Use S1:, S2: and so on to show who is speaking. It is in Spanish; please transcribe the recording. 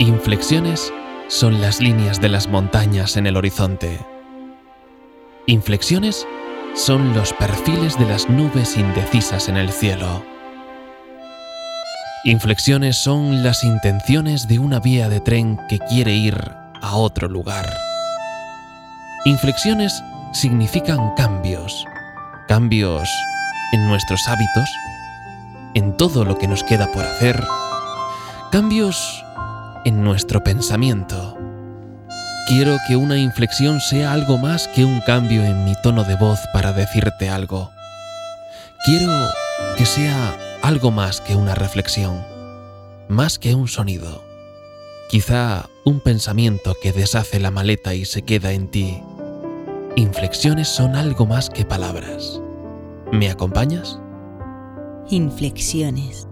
S1: Inflexiones son las líneas de las montañas en el horizonte. Inflexiones son los perfiles de las nubes indecisas en el cielo. Inflexiones son las intenciones de una vía de tren que quiere ir a otro lugar. Inflexiones significan cambios, cambios en nuestros hábitos, en todo lo que nos queda por hacer, cambios en nuestro pensamiento. Quiero que una inflexión sea algo más que un cambio en mi tono de voz para decirte algo. Quiero que sea algo más que una reflexión, más que un sonido. Quizá un pensamiento que deshace la maleta y se queda en ti. Inflexiones son algo más que palabras. ¿Me acompañas?
S2: Inflexiones.